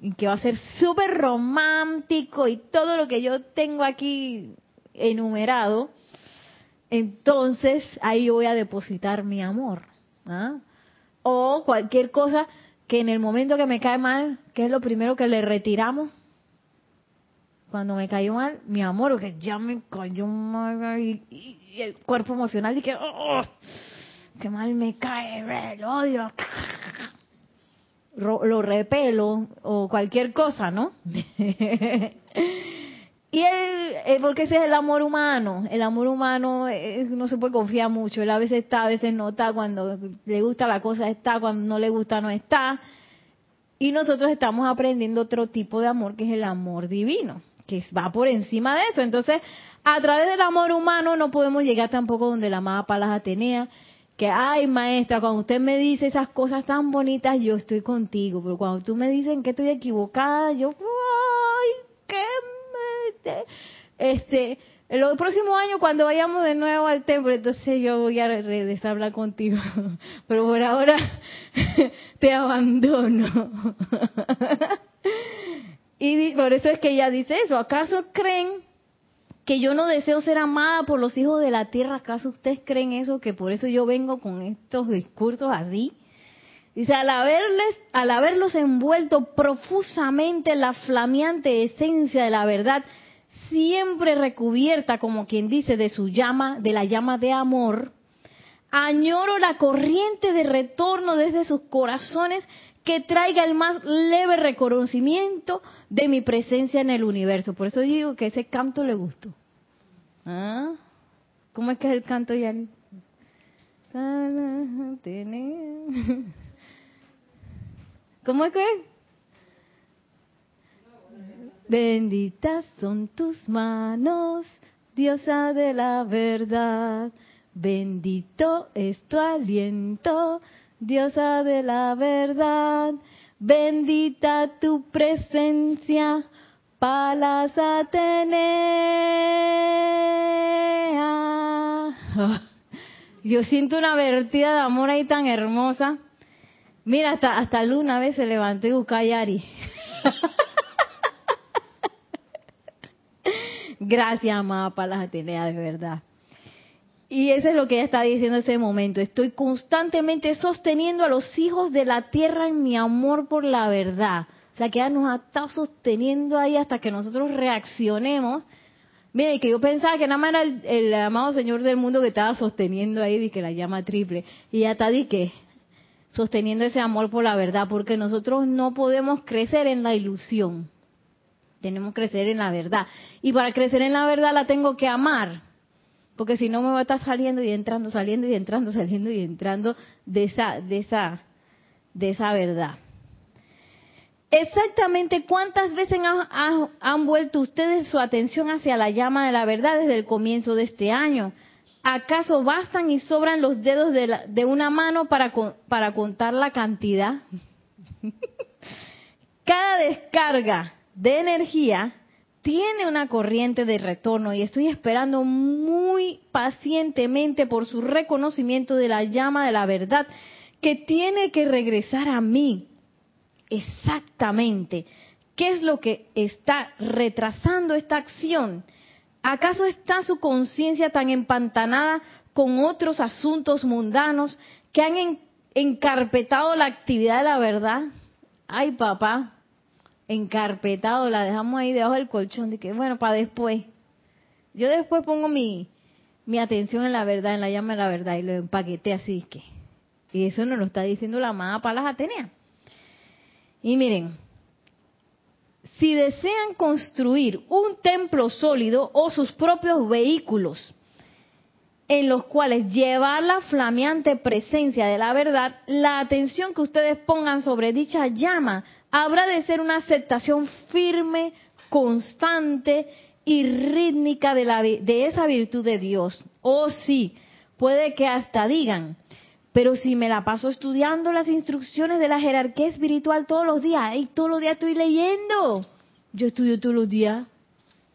y que va a ser súper romántico y todo lo que yo tengo aquí enumerado, entonces ahí voy a depositar mi amor. ¿ah? O cualquier cosa que en el momento que me cae mal, que es lo primero que le retiramos, cuando me cayó mal, mi amor, que ya me cayó mal y, el cuerpo emocional y que, oh, qué mal me cae, el odio, lo repelo o cualquier cosa, ¿no? [laughs] y él, porque ese es el amor humano, el amor humano no se puede confiar mucho, él a veces está, a veces no está, cuando le gusta la cosa está, cuando no le gusta no está. Y nosotros estamos aprendiendo otro tipo de amor que es el amor divino que va por encima de eso. Entonces, a través del amor humano no podemos llegar tampoco donde la amada Palas Atenea, que, ay maestra, cuando usted me dice esas cosas tan bonitas, yo estoy contigo, pero cuando tú me dices que estoy equivocada, yo, ay, qué me... Este, el próximo año cuando vayamos de nuevo al templo, entonces yo voy a regresar a hablar contigo. [laughs] Pero por ahora [laughs] te abandono. [laughs] Y por eso es que ella dice eso. ¿Acaso creen que yo no deseo ser amada por los hijos de la tierra? ¿Acaso ustedes creen eso? Que por eso yo vengo con estos discursos así. Dice, al haberles, al haberlos envuelto profusamente en la flameante esencia de la verdad, siempre recubierta, como quien dice, de su llama, de la llama de amor, añoro la corriente de retorno desde sus corazones que traiga el más leve reconocimiento de mi presencia en el universo. Por eso digo que ese canto le gustó. ¿Ah? ¿Cómo es que es el canto, Yanni? [laughs] ¿Cómo es que? es? Benditas son tus manos, diosa de la verdad. Bendito es tu aliento, diosa de la verdad. Bendita tu presencia, Palas Atenea. [laughs] Yo siento una vertida de amor ahí tan hermosa. Mira, hasta, hasta Luna a veces se levantó y buscó a Yari. [laughs] Gracias, amada Palas Atenea, de verdad. Y eso es lo que ella está diciendo en ese momento. Estoy constantemente sosteniendo a los hijos de la tierra en mi amor por la verdad. O sea, que ella nos ha estado sosteniendo ahí hasta que nosotros reaccionemos. Mira, y que yo pensaba que nada más era el, amado Señor del mundo que estaba sosteniendo ahí, que la llama triple. Y ya está, di que sosteniendo ese amor por la verdad, porque nosotros no podemos crecer en la ilusión. Tenemos que crecer en la verdad. Y para crecer en la verdad la tengo que amar. Porque si no me va a estar saliendo y entrando, saliendo y entrando, saliendo y entrando de esa, de esa, de esa verdad. Exactamente cuántas veces han, vuelto ustedes su atención hacia la llama de la verdad desde el comienzo de este año. ¿Acaso bastan y sobran los dedos de una mano para, para contar la cantidad? [laughs] Cada descarga de energía tiene una corriente de retorno y estoy esperando muy pacientemente por su reconocimiento de la llama de la verdad que tiene que regresar a mí. Exactamente. ¿Qué es lo que está retrasando esta acción? ¿Acaso está su conciencia tan empantanada con otros asuntos mundanos que han en, encarpetado la actividad de la verdad? Ay, papá, encarpetado, la dejamos ahí debajo del colchón, de que bueno, para después. Yo después pongo mi, mi atención en la verdad, en la llama de la verdad, y lo empaqueté así que. Y eso nos lo está diciendo la amada Palas Atenea. Y miren, si desean construir un templo sólido o sus propios vehículos en los cuales llevar la flameante presencia de la verdad, la atención que ustedes pongan sobre dicha llama habrá de ser una aceptación firme, constante y rítmica de, la, de esa virtud de Dios. Oh, sí, puede que hasta digan, pero si me la paso estudiando las instrucciones de la jerarquía espiritual todos los días, y todos los días estoy leyendo. Yo estudio todos los días.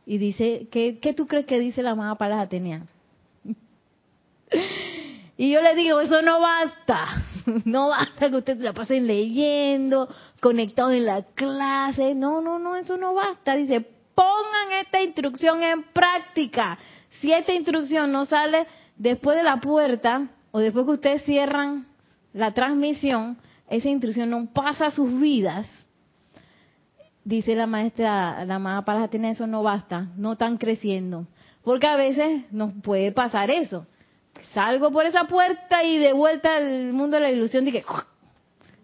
Y dice, ¿qué, qué tú crees que dice la amada para Atenea? [laughs] Y yo le digo, eso no basta. [laughs] No basta que ustedes la pasen leyendo, conectados en la clase. No, no, no, eso no basta. Dice, pongan esta instrucción en práctica. Si esta instrucción no sale después de la puerta o después que ustedes cierran la transmisión, esa instrucción no pasa a sus vidas. Dice la maestra, la amada para tener eso no basta, no están creciendo. Porque a veces nos puede pasar eso salgo por esa puerta y de vuelta al mundo de la ilusión que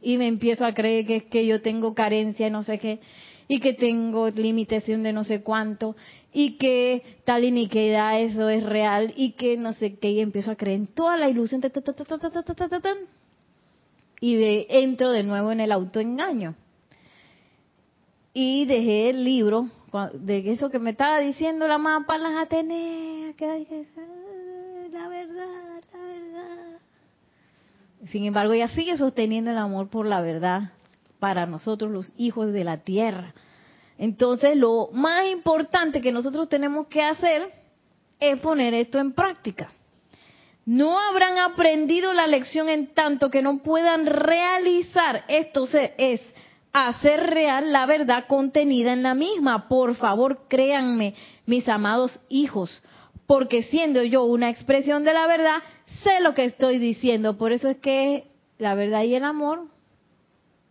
y me empiezo a creer que es que yo tengo carencia y no sé qué y que tengo limitación de no sé cuánto y que tal iniquidad eso es real y que no sé qué y empiezo a creer en toda la ilusión y de entro de nuevo en el autoengaño y dejé el libro de eso que me estaba diciendo la mapa las Atenea que la verdad, la verdad. Sin embargo, ella sigue sosteniendo el amor por la verdad para nosotros los hijos de la tierra. Entonces, lo más importante que nosotros tenemos que hacer es poner esto en práctica. No habrán aprendido la lección en tanto que no puedan realizar esto es hacer real la verdad contenida en la misma. Por favor, créanme, mis amados hijos, porque siendo yo una expresión de la verdad, sé lo que estoy diciendo. Por eso es que la verdad y el amor,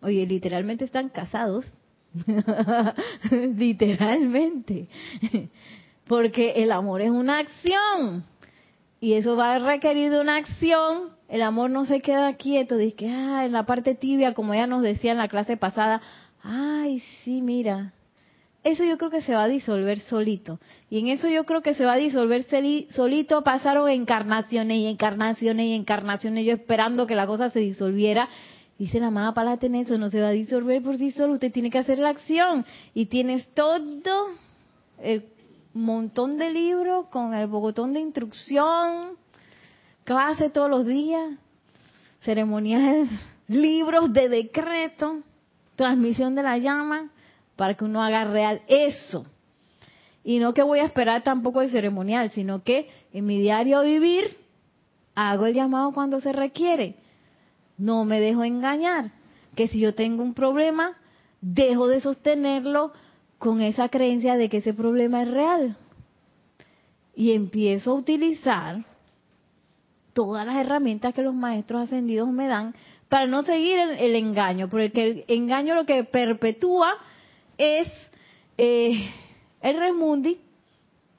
oye, literalmente están casados. [laughs] literalmente. porque el amor es una acción. Y eso va a requerir una acción. El amor no se queda quieto. Dice que, ah, en la parte tibia, como ya nos decía en la clase pasada, ay, sí, mira, eso yo creo que se va a disolver solito. Y en eso yo creo que se va a disolver solito. Pasaron encarnaciones y encarnaciones y encarnaciones, yo esperando que la cosa se disolviera. Dice la amada Palate eso no se va a disolver por sí solo, usted tiene que hacer la acción. Y tienes todo el montón de libros con el bogotón de instrucción, clase todos los días, ceremoniales, [laughs] libros de decreto, transmisión de la llama para que uno haga real eso. Y no que voy a esperar tampoco de ceremonial, sino que en mi diario vivir hago el llamado cuando se requiere. No me dejo engañar. Que si yo tengo un problema, dejo de sostenerlo con esa creencia de que ese problema es real. Y empiezo a utilizar todas las herramientas que los maestros ascendidos me dan para no seguir el, engaño, porque el engaño lo que perpetúa es eh, el remundi,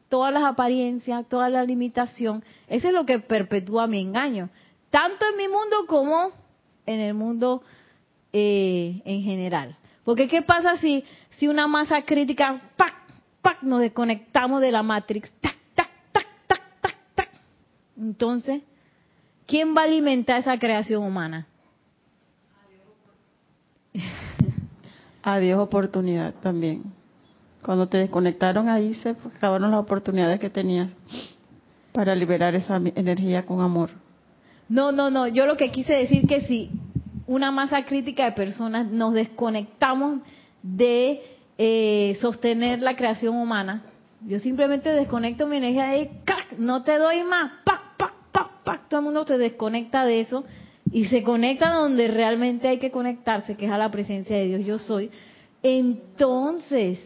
todas las apariencias, toda la limitación. Eso es lo que perpetúa mi engaño, tanto en mi mundo como en el mundo eh, en general. Porque ¿qué pasa si, si una masa crítica, ¡pac! ¡pac! nos desconectamos de la Matrix, ¡tac! ¡tac! ¡tac! ¡tac! ¡tac! ¡tac! Entonces, ¿quién va a alimentar esa creación humana? Adiós oportunidad también. Cuando te desconectaron ahí se acabaron las oportunidades que tenías para liberar esa energía con amor. No, no, no. Yo lo que quise decir que si una masa crítica de personas nos desconectamos de eh, sostener la creación humana, yo simplemente desconecto mi energía y no te doy más, ¡pac, pac, pac, pac! todo el mundo se desconecta de eso y se conecta donde realmente hay que conectarse, que es a la presencia de Dios yo soy, entonces,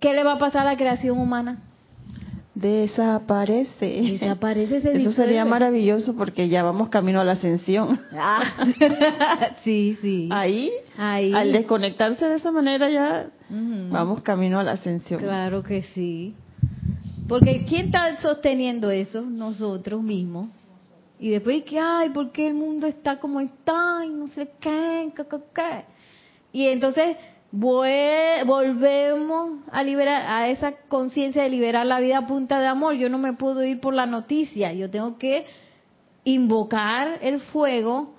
¿qué le va a pasar a la creación humana? Desaparece. Desaparece, Eso sería maravilloso porque ya vamos camino a la ascensión. Ah. [laughs] sí, sí. Ahí, Ahí, al desconectarse de esa manera ya vamos camino a la ascensión. Claro que sí. Porque ¿quién está sosteniendo eso? Nosotros mismos. Y después que, ay, ¿por qué el mundo está como está? Y no sé qué, qué, qué, Y entonces volvemos a liberar a esa conciencia de liberar la vida a punta de amor. Yo no me puedo ir por la noticia, yo tengo que invocar el fuego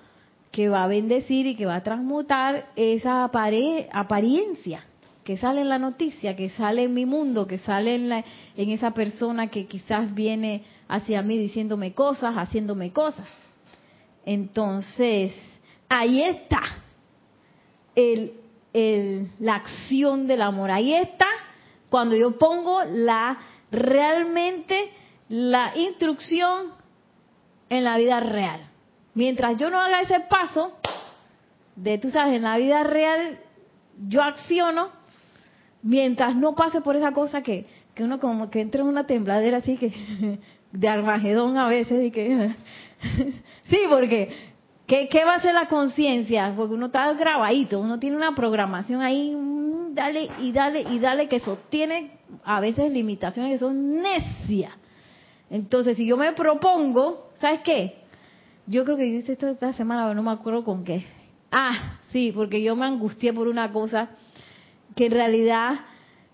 que va a bendecir y que va a transmutar esa apariencia que sale en la noticia, que sale en mi mundo, que sale en, la, en esa persona que quizás viene hacia mí diciéndome cosas, haciéndome cosas. Entonces, ahí está el, el, la acción del amor. Ahí está cuando yo pongo la realmente la instrucción en la vida real. Mientras yo no haga ese paso de, tú sabes, en la vida real, yo acciono, mientras no pase por esa cosa que, que uno como que entra en una tembladera así que [laughs] de Armagedón a veces y que [laughs] sí, porque ¿qué, ¿qué, va a ser la conciencia? Porque uno está grabadito, uno tiene una programación ahí, mm, dale y dale y dale que sostiene a veces limitaciones que son necias. Entonces, si yo me propongo, ¿sabes qué? Yo creo que hice esto esta semana, pero no me acuerdo con qué. Ah, sí, porque yo me angustié por una cosa que en realidad,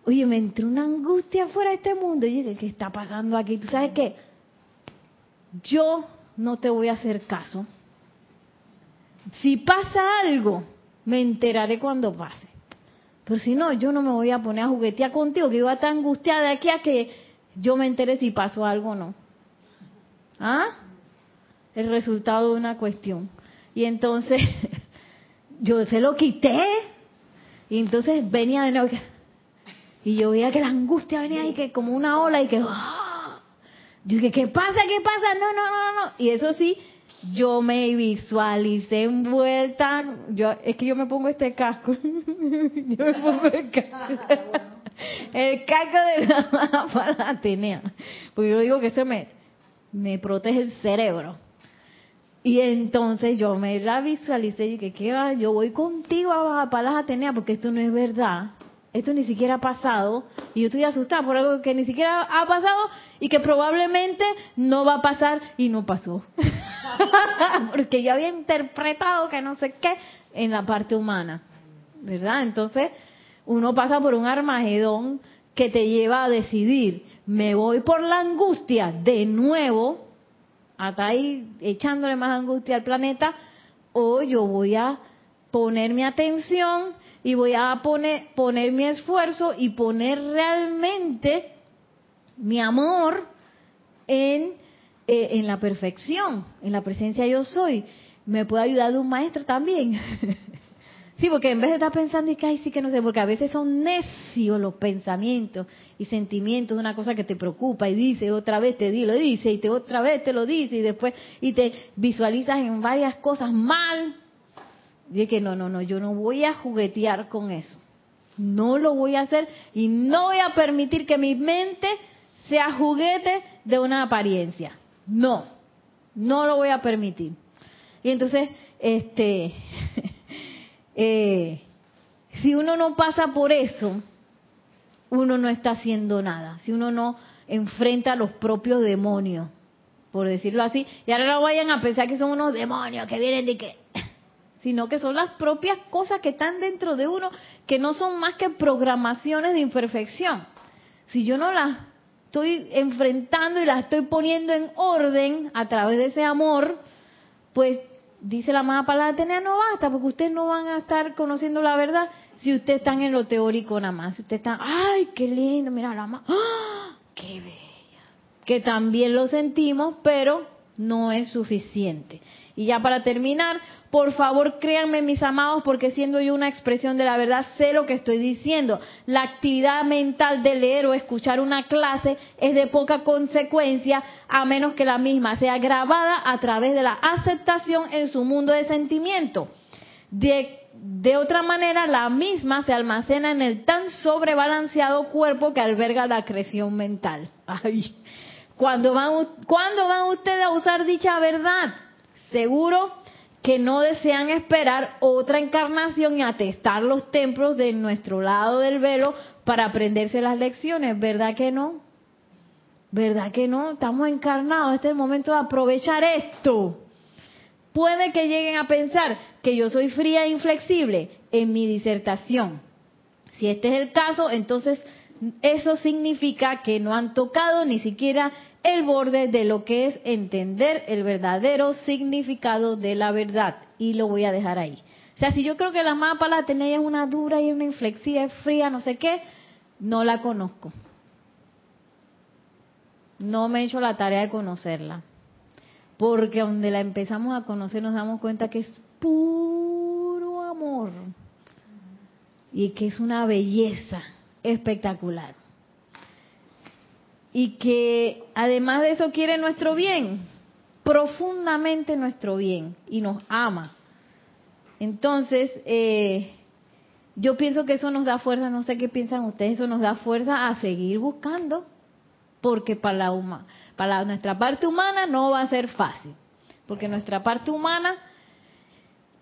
oye, me entró una angustia fuera de este mundo. Y dije, ¿qué está pasando aquí? ¿Tú sabes qué? Yo no te voy a hacer caso. Si pasa algo, me enteraré cuando pase. Pero si no, yo no me voy a poner a juguetear contigo, que yo voy a estar angustiada de aquí a que yo me entere si pasó algo o no. ¿Ah? El resultado de una cuestión. Y entonces, [laughs] yo se lo quité. Y entonces venía de nuevo. Y yo veía que la angustia venía ahí que como una ola y que... Yo dije, ¿qué pasa? ¿Qué pasa? No, no, no, no. Y eso sí, yo me visualicé envuelta. Yo, es que yo me pongo este casco. [laughs] yo me pongo el casco. [laughs] el casco de la para Atenea. Porque yo digo que eso me, me protege el cerebro. Y entonces yo me la visualicé y dije, ¿qué va? Yo voy contigo a Palas Atenea porque esto no es verdad esto ni siquiera ha pasado y yo estoy asustada por algo que ni siquiera ha pasado y que probablemente no va a pasar y no pasó. [laughs] Porque yo había interpretado que no sé qué en la parte humana, ¿verdad? Entonces, uno pasa por un armagedón que te lleva a decidir, me voy por la angustia de nuevo, hasta ahí echándole más angustia al planeta, o yo voy a poner mi atención y voy a poner, poner mi esfuerzo y poner realmente mi amor en, eh, en la perfección, en la presencia yo soy. Me puede ayudar de un maestro también. [laughs] Sí, porque en vez de estar pensando y que, ay, sí que no sé, porque a veces son necios los pensamientos y sentimientos de una cosa que te preocupa y dice, otra vez te lo dice y te otra vez te lo dice y después, y te visualizas en varias cosas mal. Y que no, no, no, yo no voy a juguetear con eso. No lo voy a hacer y no voy a permitir que mi mente sea juguete de una apariencia. No, no lo voy a permitir. Y entonces, este, [laughs] eh, si uno no pasa por eso, uno no está haciendo nada. Si uno no enfrenta a los propios demonios, por decirlo así, y ahora no vayan a pensar que son unos demonios que vienen de que, sino que son las propias cosas que están dentro de uno, que no son más que programaciones de imperfección. Si yo no las estoy enfrentando y las estoy poniendo en orden a través de ese amor, pues dice la amada palabra Atenea, no basta, porque ustedes no van a estar conociendo la verdad si ustedes están en lo teórico nada más. Si ustedes están, ay, qué lindo, mira la amada, ¡Ah! qué bella. Que también lo sentimos, pero no es suficiente. Y ya para terminar, por favor créanme mis amados, porque siendo yo una expresión de la verdad, sé lo que estoy diciendo. La actividad mental de leer o escuchar una clase es de poca consecuencia, a menos que la misma sea grabada a través de la aceptación en su mundo de sentimiento. De, de otra manera, la misma se almacena en el tan sobrebalanceado cuerpo que alberga la creación mental. [laughs] Ay. ¿Cuándo van, ¿Cuándo van ustedes a usar dicha verdad? Seguro que no desean esperar otra encarnación y atestar los templos de nuestro lado del velo para aprenderse las lecciones, ¿verdad que no? ¿Verdad que no? Estamos encarnados, este es el momento de aprovechar esto. Puede que lleguen a pensar que yo soy fría e inflexible en mi disertación. Si este es el caso, entonces eso significa que no han tocado ni siquiera el borde de lo que es entender el verdadero significado de la verdad. Y lo voy a dejar ahí. O sea, si yo creo que la mapa la tenía una dura y una inflexiva, es fría, no sé qué, no la conozco. No me he hecho la tarea de conocerla. Porque donde la empezamos a conocer nos damos cuenta que es puro amor. Y que es una belleza espectacular. Y que además de eso quiere nuestro bien, profundamente nuestro bien, y nos ama. Entonces, eh, yo pienso que eso nos da fuerza, no sé qué piensan ustedes, eso nos da fuerza a seguir buscando, porque para, la para nuestra parte humana no va a ser fácil, porque nuestra parte humana,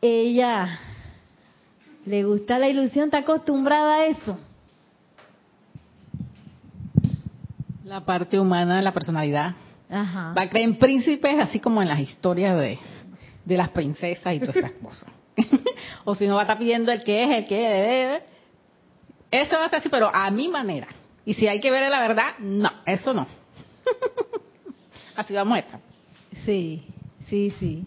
ella le gusta la ilusión, está acostumbrada a eso. La parte humana, la personalidad. Va a creer en príncipes, así como en las historias de, de las princesas y todas esas [laughs] cosas. [laughs] o si no va a estar pidiendo el que es, el que debe. Eso va a ser así, pero a mi manera. Y si hay que ver la verdad, no, eso no. [laughs] así vamos a estar. Sí, sí, sí.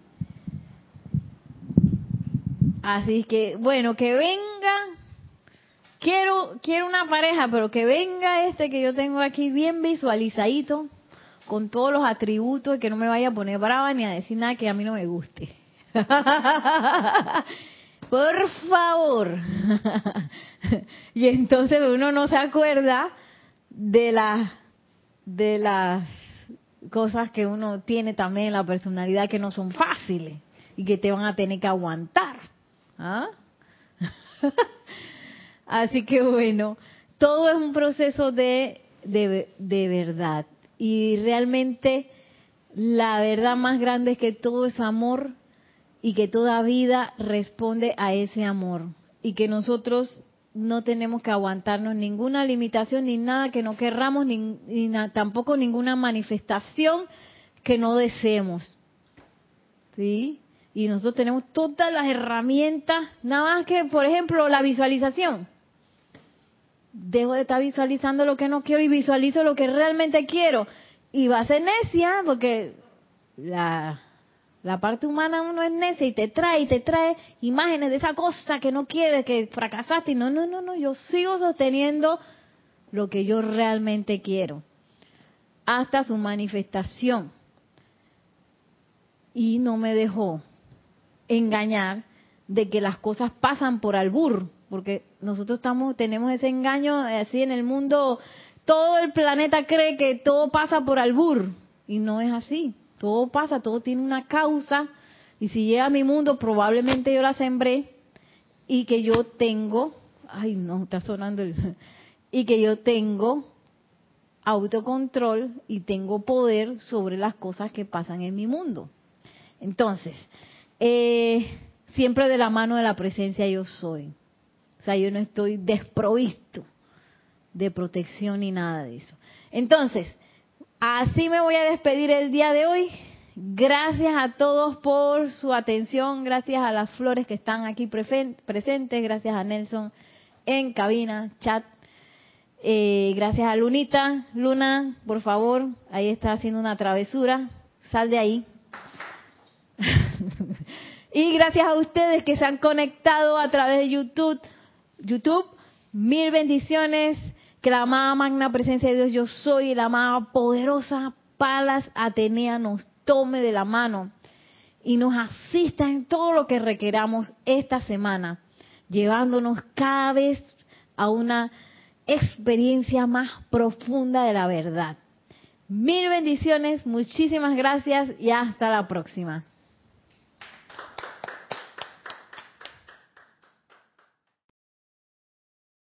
Así que, bueno, que venga quiero, quiero una pareja, pero que venga este que yo tengo aquí bien visualizadito, con todos los atributos, y que no me vaya a poner brava ni a decir nada que a mí no me guste. [laughs] Por favor. [laughs] y entonces uno no se acuerda de las de las cosas que uno tiene también en la personalidad que no son fáciles y que te van a tener que aguantar. ¿Ah? [laughs] Así que bueno, todo es un proceso de, de, verdad. Y realmente la verdad más grande es que todo es amor y que toda vida responde a ese amor. Y que nosotros no tenemos que aguantarnos ninguna limitación ni nada que no querramos, ni, tampoco ninguna manifestación que no deseemos. ¿Sí? Y nosotros tenemos todas las herramientas, nada más que, por ejemplo, la visualización. Dejo de estar visualizando lo que no quiero y visualizo lo que realmente quiero. Y va a ser necia porque la, la parte humana uno es necia y te trae y te trae imágenes de esa cosa que no quieres, que fracasaste. Y no, no, no, no, yo sigo sosteniendo lo que yo realmente quiero hasta su manifestación. Y no me dejó engañar de que las cosas pasan por albur, porque nosotros estamos tenemos ese engaño así en el mundo, todo el planeta cree que todo pasa por albur y no es así. Todo pasa, todo tiene una causa y si llega a mi mundo probablemente yo la sembré y que yo tengo, ay no, está sonando el, [laughs] y que yo tengo autocontrol y tengo poder sobre las cosas que pasan en mi mundo. Entonces, eh, siempre de la mano de la presencia yo soy. Yo no estoy desprovisto de protección ni nada de eso. Entonces, así me voy a despedir el día de hoy. Gracias a todos por su atención, gracias a las flores que están aquí presentes, gracias a Nelson en cabina, chat. Eh, gracias a Lunita. Luna, por favor, ahí está haciendo una travesura. Sal de ahí. [laughs] y gracias a ustedes que se han conectado a través de YouTube. YouTube, mil bendiciones. Que la amada magna presencia de Dios, yo soy, la amada poderosa Palas Atenea nos tome de la mano y nos asista en todo lo que requeramos esta semana, llevándonos cada vez a una experiencia más profunda de la verdad. Mil bendiciones, muchísimas gracias y hasta la próxima.